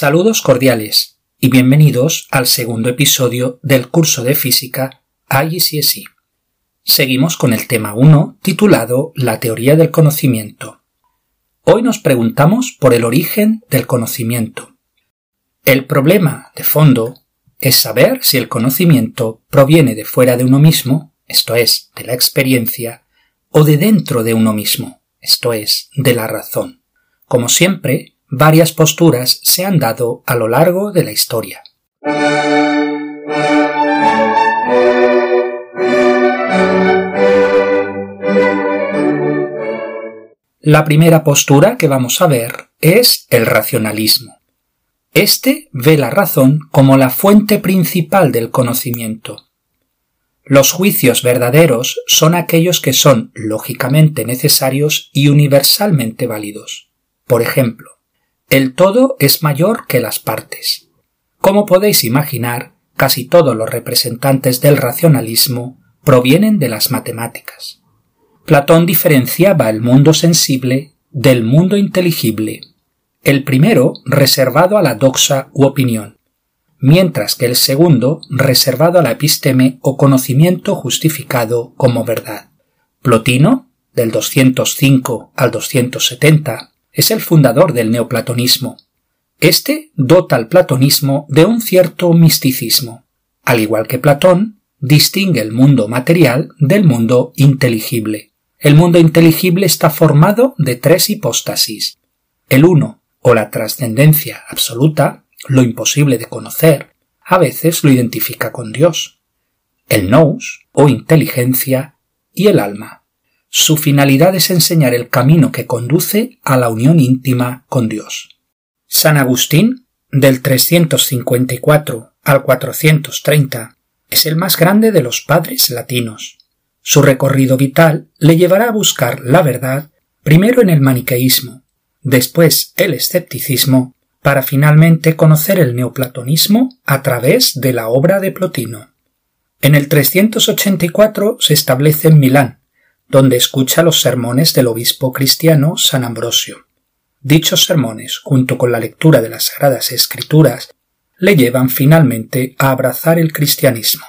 Saludos cordiales y bienvenidos al segundo episodio del curso de física IGCSE. Seguimos con el tema 1 titulado La teoría del conocimiento. Hoy nos preguntamos por el origen del conocimiento. El problema de fondo es saber si el conocimiento proviene de fuera de uno mismo, esto es, de la experiencia, o de dentro de uno mismo, esto es, de la razón. Como siempre, varias posturas se han dado a lo largo de la historia. La primera postura que vamos a ver es el racionalismo. Este ve la razón como la fuente principal del conocimiento. Los juicios verdaderos son aquellos que son lógicamente necesarios y universalmente válidos. Por ejemplo, el todo es mayor que las partes. Como podéis imaginar, casi todos los representantes del racionalismo provienen de las matemáticas. Platón diferenciaba el mundo sensible del mundo inteligible, el primero reservado a la doxa u opinión, mientras que el segundo reservado a la episteme o conocimiento justificado como verdad. Plotino, del 205 al 270, es el fundador del neoplatonismo. Este dota al platonismo de un cierto misticismo. Al igual que Platón, distingue el mundo material del mundo inteligible. El mundo inteligible está formado de tres hipóstasis. El uno, o la trascendencia absoluta, lo imposible de conocer, a veces lo identifica con Dios. El nous, o inteligencia, y el alma, su finalidad es enseñar el camino que conduce a la unión íntima con Dios. San Agustín, del 354 al 430, es el más grande de los padres latinos. Su recorrido vital le llevará a buscar la verdad primero en el maniqueísmo, después el escepticismo, para finalmente conocer el neoplatonismo a través de la obra de Plotino. En el 384 se establece en Milán, donde escucha los sermones del obispo cristiano San Ambrosio. Dichos sermones, junto con la lectura de las Sagradas Escrituras, le llevan finalmente a abrazar el cristianismo.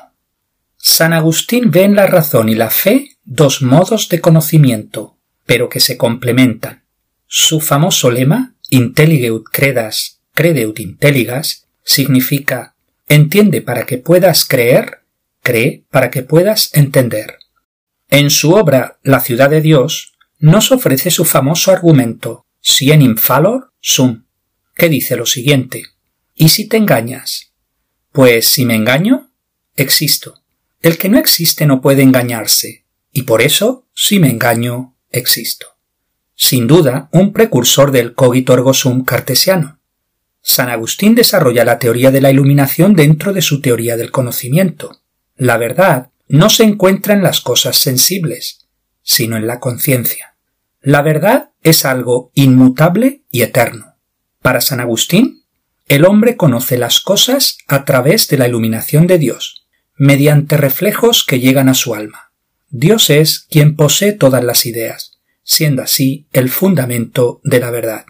San Agustín ve en la razón y la fe dos modos de conocimiento, pero que se complementan. Su famoso lema, Intelligeut credas, credeut intelligas, significa entiende para que puedas creer, cree para que puedas entender. En su obra La ciudad de Dios nos ofrece su famoso argumento Sien infalor sum, que dice lo siguiente ¿Y si te engañas? Pues si me engaño, existo. El que no existe no puede engañarse, y por eso, si me engaño, existo. Sin duda, un precursor del cogito ergo sum cartesiano. San Agustín desarrolla la teoría de la iluminación dentro de su teoría del conocimiento. La verdad no se encuentra en las cosas sensibles, sino en la conciencia. La verdad es algo inmutable y eterno. Para San Agustín, el hombre conoce las cosas a través de la iluminación de Dios, mediante reflejos que llegan a su alma. Dios es quien posee todas las ideas, siendo así el fundamento de la verdad.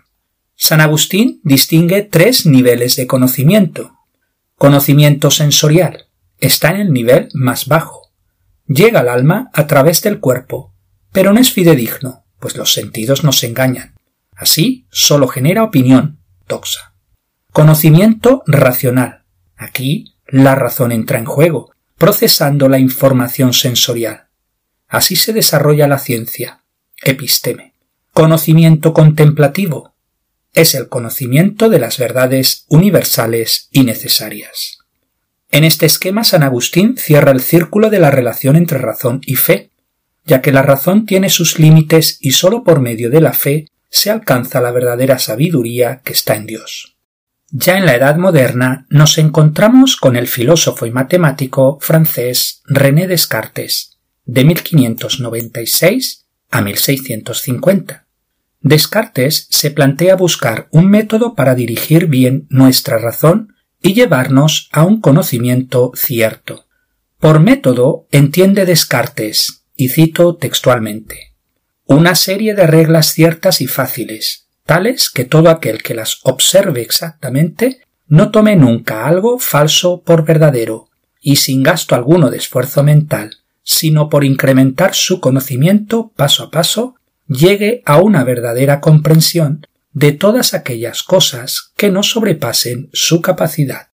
San Agustín distingue tres niveles de conocimiento. Conocimiento sensorial está en el nivel más bajo, llega al alma a través del cuerpo, pero no es fidedigno, pues los sentidos nos engañan. Así solo genera opinión, toxa. Conocimiento racional. Aquí la razón entra en juego, procesando la información sensorial. Así se desarrolla la ciencia. Episteme. Conocimiento contemplativo. Es el conocimiento de las verdades universales y necesarias. En este esquema San Agustín cierra el círculo de la relación entre razón y fe, ya que la razón tiene sus límites y sólo por medio de la fe se alcanza la verdadera sabiduría que está en Dios. Ya en la Edad moderna nos encontramos con el filósofo y matemático francés René Descartes, de 1596 a 1650. Descartes se plantea buscar un método para dirigir bien nuestra razón y llevarnos a un conocimiento cierto. Por método entiende Descartes, y cito textualmente, una serie de reglas ciertas y fáciles, tales que todo aquel que las observe exactamente no tome nunca algo falso por verdadero, y sin gasto alguno de esfuerzo mental, sino por incrementar su conocimiento paso a paso, llegue a una verdadera comprensión de todas aquellas cosas que no sobrepasen su capacidad.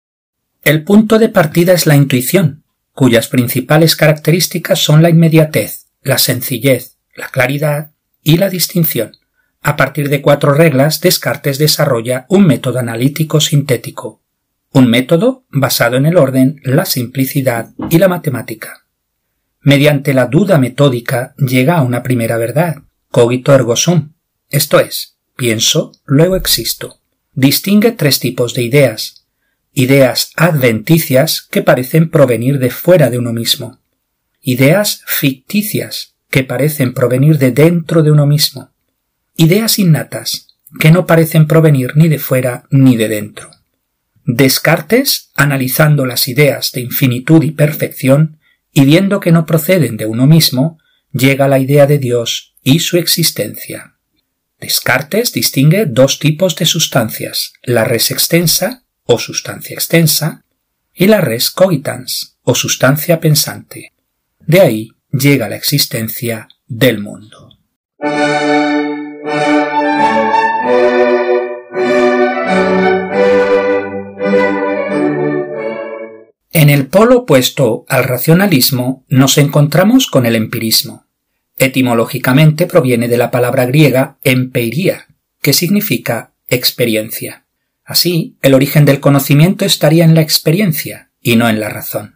El punto de partida es la intuición, cuyas principales características son la inmediatez, la sencillez, la claridad y la distinción. A partir de cuatro reglas, Descartes desarrolla un método analítico sintético, un método basado en el orden, la simplicidad y la matemática. Mediante la duda metódica llega a una primera verdad, cogito ergo sum, esto es, pienso, luego existo. Distingue tres tipos de ideas. Ideas adventicias que parecen provenir de fuera de uno mismo. Ideas ficticias que parecen provenir de dentro de uno mismo. Ideas innatas que no parecen provenir ni de fuera ni de dentro. Descartes, analizando las ideas de infinitud y perfección, y viendo que no proceden de uno mismo, llega a la idea de Dios y su existencia. Descartes distingue dos tipos de sustancias, la res extensa o sustancia extensa y la res cogitans o sustancia pensante. De ahí llega la existencia del mundo. En el polo opuesto al racionalismo nos encontramos con el empirismo. Etimológicamente proviene de la palabra griega empeiria, que significa experiencia. Así, el origen del conocimiento estaría en la experiencia y no en la razón.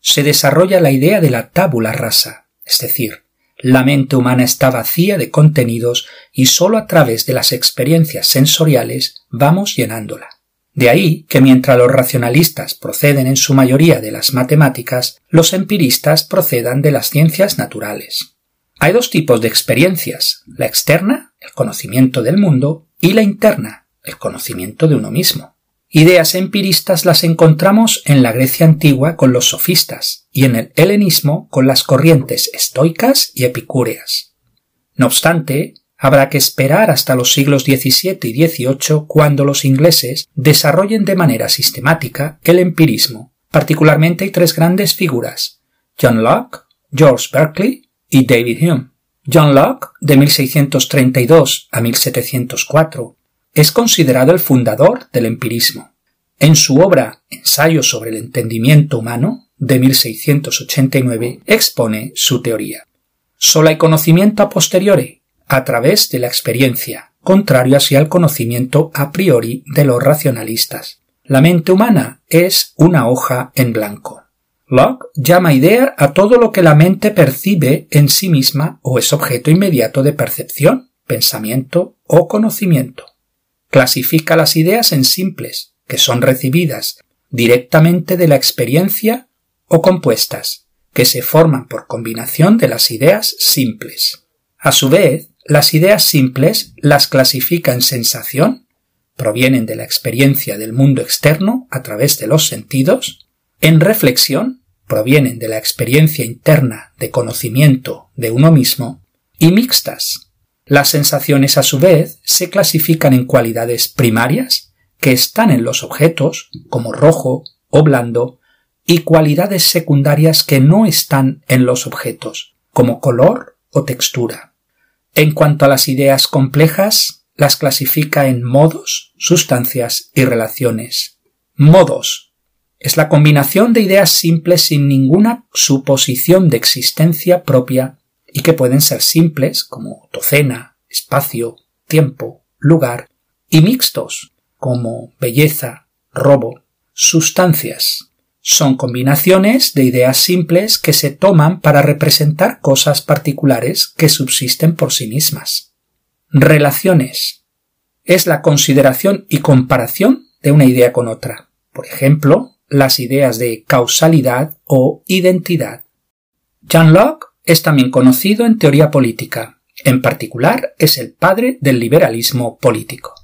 Se desarrolla la idea de la tábula rasa, es decir, la mente humana está vacía de contenidos y sólo a través de las experiencias sensoriales vamos llenándola. De ahí que mientras los racionalistas proceden en su mayoría de las matemáticas, los empiristas procedan de las ciencias naturales. Hay dos tipos de experiencias, la externa, el conocimiento del mundo, y la interna, el conocimiento de uno mismo. Ideas empiristas las encontramos en la Grecia antigua con los sofistas y en el helenismo con las corrientes estoicas y epicúreas. No obstante, habrá que esperar hasta los siglos XVII y XVIII cuando los ingleses desarrollen de manera sistemática el empirismo. Particularmente hay tres grandes figuras, John Locke, George Berkeley y David Hume. John Locke, de 1632 a 1704, es considerado el fundador del empirismo. En su obra Ensayo sobre el entendimiento humano, de 1689, expone su teoría. Solo hay conocimiento a posteriori, a través de la experiencia, contrario así al conocimiento a priori de los racionalistas. La mente humana es una hoja en blanco. Locke llama idea a todo lo que la mente percibe en sí misma o es objeto inmediato de percepción, pensamiento o conocimiento. Clasifica las ideas en simples, que son recibidas directamente de la experiencia, o compuestas, que se forman por combinación de las ideas simples. A su vez, las ideas simples las clasifica en sensación, provienen de la experiencia del mundo externo a través de los sentidos, en reflexión provienen de la experiencia interna de conocimiento de uno mismo y mixtas. Las sensaciones a su vez se clasifican en cualidades primarias que están en los objetos, como rojo o blando, y cualidades secundarias que no están en los objetos, como color o textura. En cuanto a las ideas complejas, las clasifica en modos, sustancias y relaciones. Modos es la combinación de ideas simples sin ninguna suposición de existencia propia y que pueden ser simples como docena, espacio, tiempo, lugar, y mixtos como belleza, robo, sustancias. Son combinaciones de ideas simples que se toman para representar cosas particulares que subsisten por sí mismas. Relaciones. Es la consideración y comparación de una idea con otra. Por ejemplo, las ideas de causalidad o identidad. John Locke es también conocido en teoría política, en particular es el padre del liberalismo político.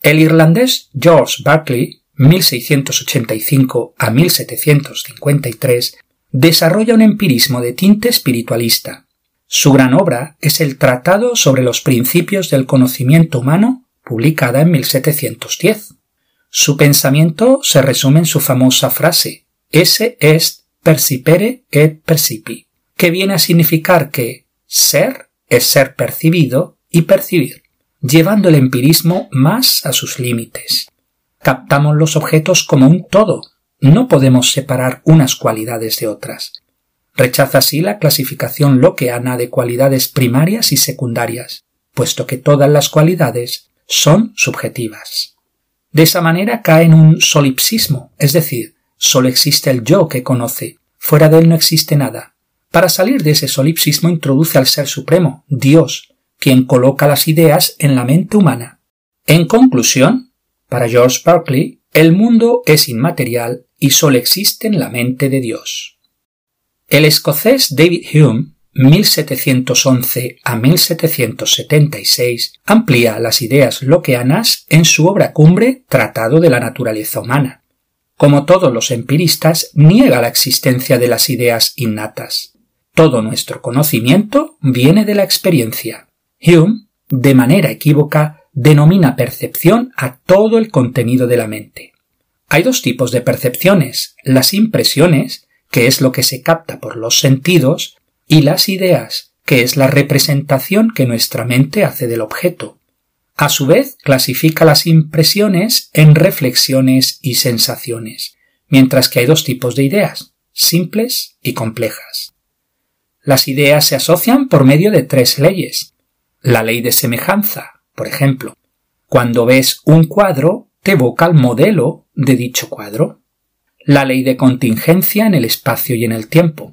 El irlandés George Berkeley, 1685 a 1753, desarrolla un empirismo de tinte espiritualista. Su gran obra es el Tratado sobre los Principios del Conocimiento Humano, publicada en 1710. Su pensamiento se resume en su famosa frase Esse est percipere et percipi, que viene a significar que ser es ser percibido y percibir, llevando el empirismo más a sus límites. Captamos los objetos como un todo, no podemos separar unas cualidades de otras. Rechaza así la clasificación loqueana de cualidades primarias y secundarias, puesto que todas las cualidades son subjetivas. De esa manera cae en un solipsismo, es decir, solo existe el yo que conoce, fuera de él no existe nada. Para salir de ese solipsismo introduce al Ser Supremo, Dios, quien coloca las ideas en la mente humana. En conclusión, para George Berkeley, el mundo es inmaterial y solo existe en la mente de Dios. El escocés David Hume, 1711 a 1776, amplía las ideas loqueanas en su obra cumbre Tratado de la Naturaleza Humana. Como todos los empiristas, niega la existencia de las ideas innatas. Todo nuestro conocimiento viene de la experiencia. Hume, de manera equívoca, denomina percepción a todo el contenido de la mente. Hay dos tipos de percepciones, las impresiones, que es lo que se capta por los sentidos, y las ideas, que es la representación que nuestra mente hace del objeto. A su vez, clasifica las impresiones en reflexiones y sensaciones, mientras que hay dos tipos de ideas, simples y complejas. Las ideas se asocian por medio de tres leyes. La ley de semejanza, por ejemplo, cuando ves un cuadro, te evoca el modelo de dicho cuadro. La ley de contingencia en el espacio y en el tiempo.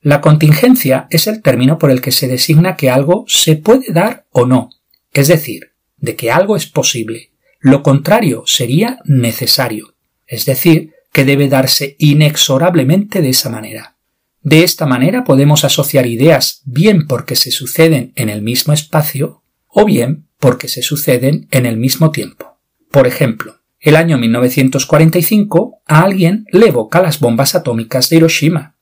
La contingencia es el término por el que se designa que algo se puede dar o no, es decir, de que algo es posible. Lo contrario sería necesario, es decir, que debe darse inexorablemente de esa manera. De esta manera podemos asociar ideas bien porque se suceden en el mismo espacio o bien porque se suceden en el mismo tiempo. Por ejemplo, el año 1945 a alguien le evoca las bombas atómicas de Hiroshima,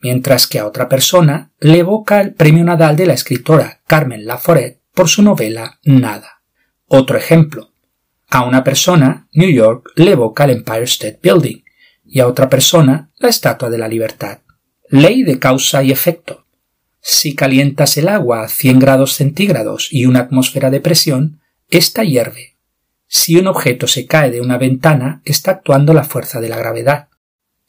mientras que a otra persona le evoca el premio Nadal de la escritora Carmen Laforet por su novela Nada. Otro ejemplo. A una persona, New York le evoca el Empire State Building y a otra persona la Estatua de la Libertad. Ley de causa y efecto. Si calientas el agua a 100 grados centígrados y una atmósfera de presión, ésta hierve. Si un objeto se cae de una ventana, está actuando la fuerza de la gravedad.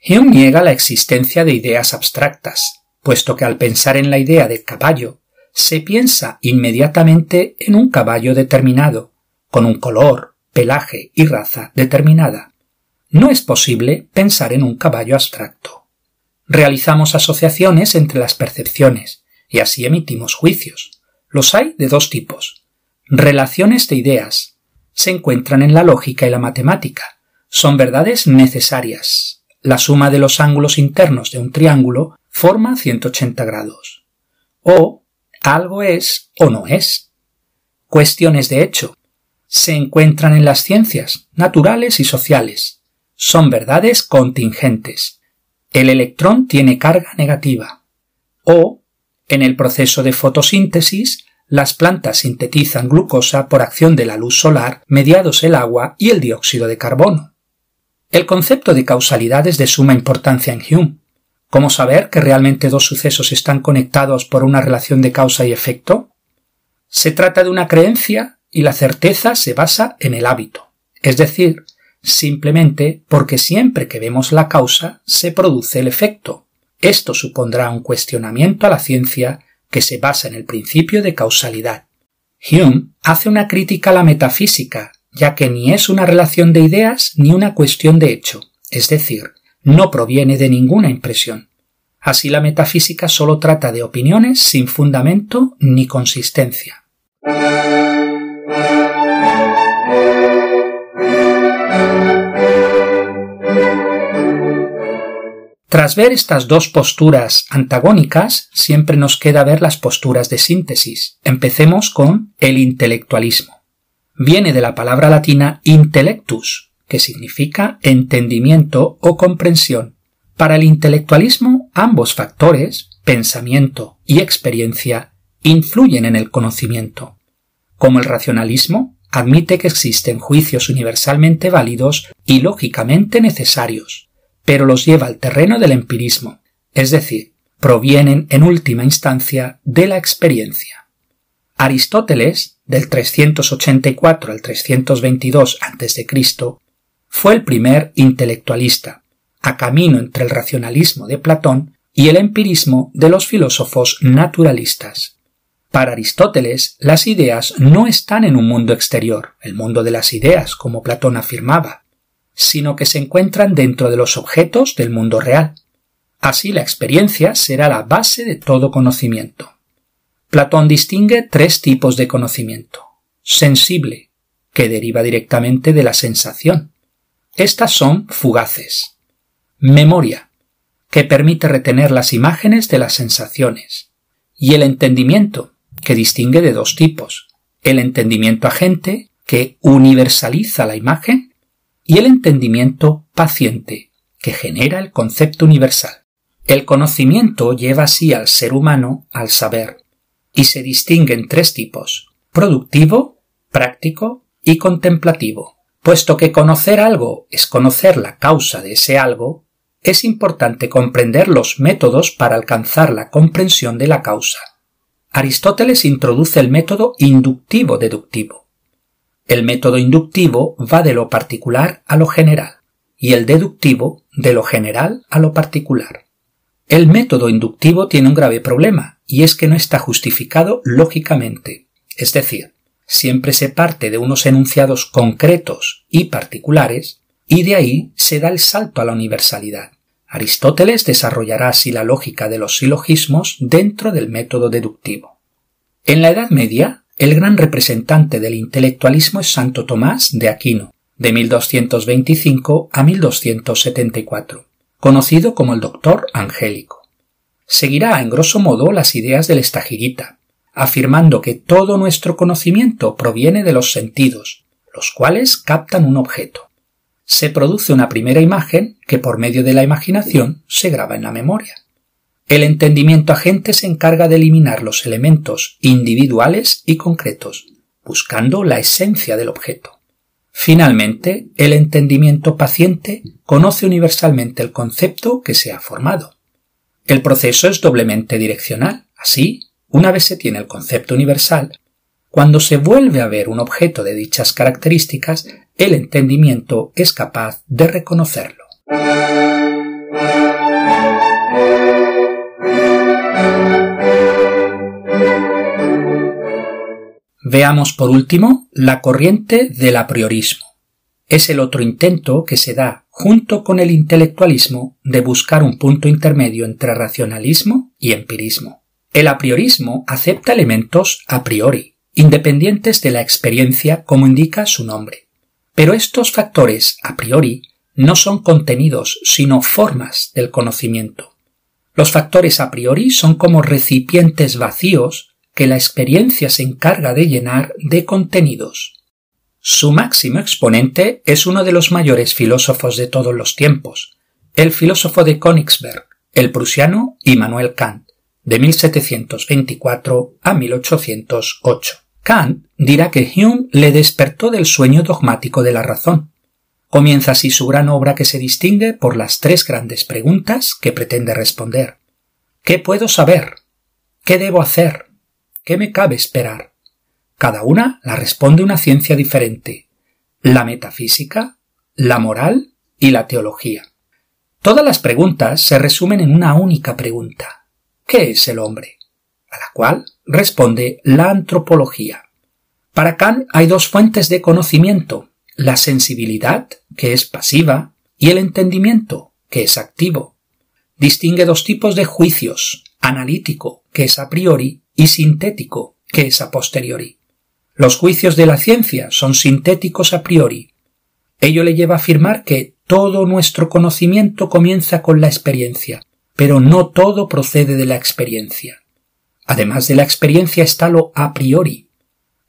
Hume niega la existencia de ideas abstractas, puesto que al pensar en la idea de caballo, se piensa inmediatamente en un caballo determinado, con un color, pelaje y raza determinada. No es posible pensar en un caballo abstracto. Realizamos asociaciones entre las percepciones, y así emitimos juicios. Los hay de dos tipos. Relaciones de ideas. Se encuentran en la lógica y la matemática. Son verdades necesarias. La suma de los ángulos internos de un triángulo forma 180 grados. O algo es o no es. Cuestiones de hecho. Se encuentran en las ciencias, naturales y sociales. Son verdades contingentes. El electrón tiene carga negativa. O en el proceso de fotosíntesis, las plantas sintetizan glucosa por acción de la luz solar mediados el agua y el dióxido de carbono. El concepto de causalidad es de suma importancia en Hume. ¿Cómo saber que realmente dos sucesos están conectados por una relación de causa y efecto? Se trata de una creencia y la certeza se basa en el hábito, es decir, simplemente porque siempre que vemos la causa se produce el efecto, esto supondrá un cuestionamiento a la ciencia que se basa en el principio de causalidad. Hume hace una crítica a la metafísica, ya que ni es una relación de ideas ni una cuestión de hecho, es decir, no proviene de ninguna impresión. Así la metafísica solo trata de opiniones sin fundamento ni consistencia. Tras ver estas dos posturas antagónicas, siempre nos queda ver las posturas de síntesis. Empecemos con el intelectualismo. Viene de la palabra latina intellectus, que significa entendimiento o comprensión. Para el intelectualismo, ambos factores, pensamiento y experiencia, influyen en el conocimiento. Como el racionalismo, admite que existen juicios universalmente válidos y lógicamente necesarios, pero los lleva al terreno del empirismo, es decir, provienen en última instancia de la experiencia. Aristóteles, del 384 al 322 a.C., fue el primer intelectualista, a camino entre el racionalismo de Platón y el empirismo de los filósofos naturalistas. Para Aristóteles, las ideas no están en un mundo exterior, el mundo de las ideas, como Platón afirmaba, sino que se encuentran dentro de los objetos del mundo real. Así la experiencia será la base de todo conocimiento. Platón distingue tres tipos de conocimiento. Sensible, que deriva directamente de la sensación. Estas son fugaces. Memoria, que permite retener las imágenes de las sensaciones. Y el entendimiento, que distingue de dos tipos. El entendimiento agente, que universaliza la imagen, y el entendimiento paciente, que genera el concepto universal. El conocimiento lleva así al ser humano al saber, y se distingue en tres tipos productivo, práctico y contemplativo. Puesto que conocer algo es conocer la causa de ese algo, es importante comprender los métodos para alcanzar la comprensión de la causa. Aristóteles introduce el método inductivo-deductivo. El método inductivo va de lo particular a lo general y el deductivo de lo general a lo particular. El método inductivo tiene un grave problema, y es que no está justificado lógicamente. Es decir, siempre se parte de unos enunciados concretos y particulares, y de ahí se da el salto a la universalidad. Aristóteles desarrollará así la lógica de los silogismos dentro del método deductivo. En la Edad Media, el gran representante del intelectualismo es Santo Tomás de Aquino, de 1225 a 1274 conocido como el doctor angélico. Seguirá en grosso modo las ideas del estagirita, afirmando que todo nuestro conocimiento proviene de los sentidos, los cuales captan un objeto. Se produce una primera imagen que por medio de la imaginación se graba en la memoria. El entendimiento agente se encarga de eliminar los elementos individuales y concretos, buscando la esencia del objeto. Finalmente, el entendimiento paciente conoce universalmente el concepto que se ha formado. El proceso es doblemente direccional. Así, una vez se tiene el concepto universal, cuando se vuelve a ver un objeto de dichas características, el entendimiento es capaz de reconocerlo. Veamos por último la corriente del apriorismo. Es el otro intento que se da junto con el intelectualismo de buscar un punto intermedio entre racionalismo y empirismo. El apriorismo acepta elementos a priori, independientes de la experiencia como indica su nombre. Pero estos factores a priori no son contenidos, sino formas del conocimiento. Los factores a priori son como recipientes vacíos que la experiencia se encarga de llenar de contenidos. Su máximo exponente es uno de los mayores filósofos de todos los tiempos, el filósofo de Königsberg, el prusiano Immanuel Kant, de 1724 a 1808. Kant dirá que Hume le despertó del sueño dogmático de la razón. Comienza así su gran obra que se distingue por las tres grandes preguntas que pretende responder. ¿Qué puedo saber? ¿Qué debo hacer? ¿Qué me cabe esperar? Cada una la responde una ciencia diferente, la metafísica, la moral y la teología. Todas las preguntas se resumen en una única pregunta. ¿Qué es el hombre? A la cual responde la antropología. Para Kant hay dos fuentes de conocimiento, la sensibilidad, que es pasiva, y el entendimiento, que es activo. Distingue dos tipos de juicios, analítico, que es a priori, y sintético, que es a posteriori. Los juicios de la ciencia son sintéticos a priori. Ello le lleva a afirmar que todo nuestro conocimiento comienza con la experiencia, pero no todo procede de la experiencia. Además de la experiencia está lo a priori,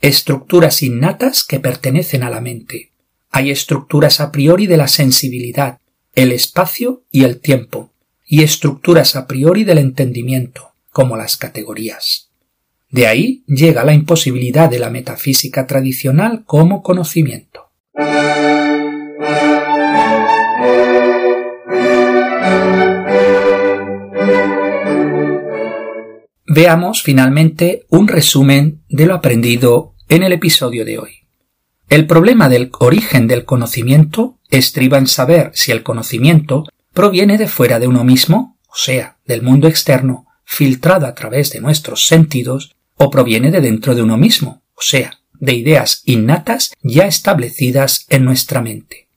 estructuras innatas que pertenecen a la mente. Hay estructuras a priori de la sensibilidad, el espacio y el tiempo, y estructuras a priori del entendimiento, como las categorías. De ahí llega la imposibilidad de la metafísica tradicional como conocimiento. Veamos finalmente un resumen de lo aprendido en el episodio de hoy. El problema del origen del conocimiento estriba en saber si el conocimiento proviene de fuera de uno mismo, o sea, del mundo externo, filtrado a través de nuestros sentidos, o proviene de dentro de uno mismo, o sea, de ideas innatas ya establecidas en nuestra mente.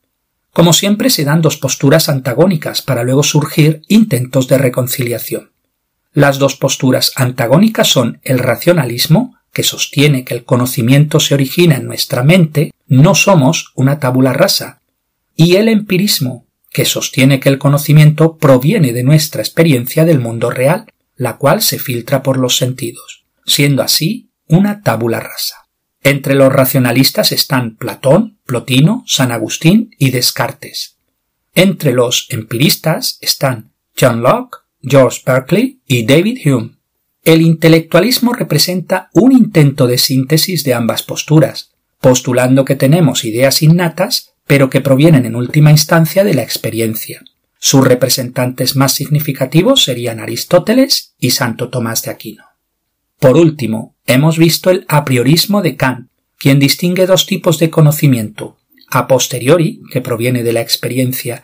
Como siempre se dan dos posturas antagónicas para luego surgir intentos de reconciliación. Las dos posturas antagónicas son el racionalismo, que sostiene que el conocimiento se origina en nuestra mente, no somos una tabula rasa, y el empirismo, que sostiene que el conocimiento proviene de nuestra experiencia del mundo real, la cual se filtra por los sentidos, siendo así una tabula rasa. Entre los racionalistas están Platón, Plotino, San Agustín y Descartes. Entre los empiristas están John Locke, George Berkeley y David Hume. El intelectualismo representa un intento de síntesis de ambas posturas, postulando que tenemos ideas innatas, pero que provienen en última instancia de la experiencia. Sus representantes más significativos serían Aristóteles y Santo Tomás de Aquino. Por último, hemos visto el a priorismo de Kant, quien distingue dos tipos de conocimiento, a posteriori, que proviene de la experiencia,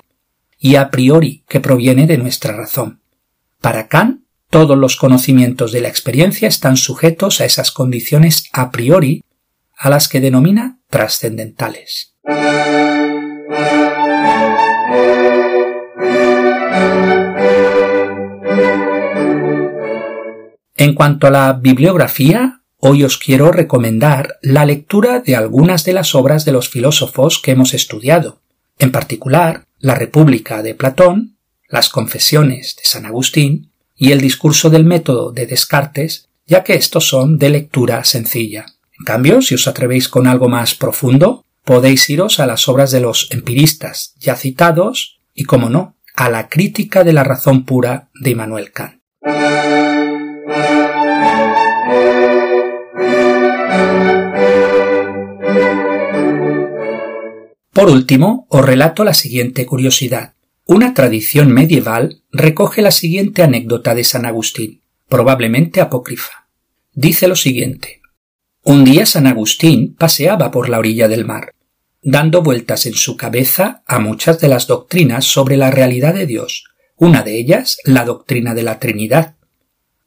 y a priori, que proviene de nuestra razón. Para Kant, todos los conocimientos de la experiencia están sujetos a esas condiciones a priori a las que denomina trascendentales. En cuanto a la bibliografía, hoy os quiero recomendar la lectura de algunas de las obras de los filósofos que hemos estudiado, en particular La República de Platón, las confesiones de San Agustín y el discurso del método de Descartes, ya que estos son de lectura sencilla. En cambio, si os atrevéis con algo más profundo, podéis iros a las obras de los empiristas ya citados y, como no, a la crítica de la razón pura de Immanuel Kant. Por último, os relato la siguiente curiosidad. Una tradición medieval recoge la siguiente anécdota de San Agustín, probablemente apócrifa. Dice lo siguiente. Un día San Agustín paseaba por la orilla del mar, dando vueltas en su cabeza a muchas de las doctrinas sobre la realidad de Dios, una de ellas la doctrina de la Trinidad.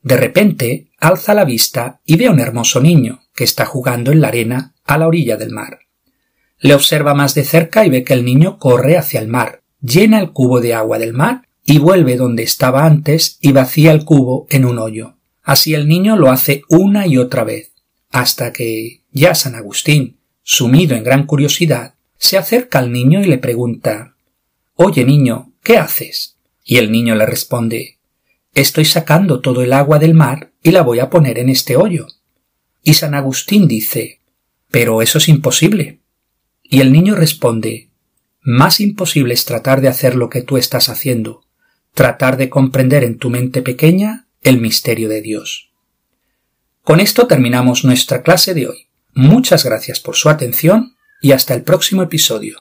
De repente alza la vista y ve a un hermoso niño que está jugando en la arena a la orilla del mar. Le observa más de cerca y ve que el niño corre hacia el mar, llena el cubo de agua del mar y vuelve donde estaba antes y vacía el cubo en un hoyo. Así el niño lo hace una y otra vez, hasta que ya San Agustín, sumido en gran curiosidad, se acerca al niño y le pregunta Oye niño, ¿qué haces? Y el niño le responde Estoy sacando todo el agua del mar y la voy a poner en este hoyo. Y San Agustín dice Pero eso es imposible. Y el niño responde más imposible es tratar de hacer lo que tú estás haciendo, tratar de comprender en tu mente pequeña el misterio de Dios. Con esto terminamos nuestra clase de hoy. Muchas gracias por su atención y hasta el próximo episodio.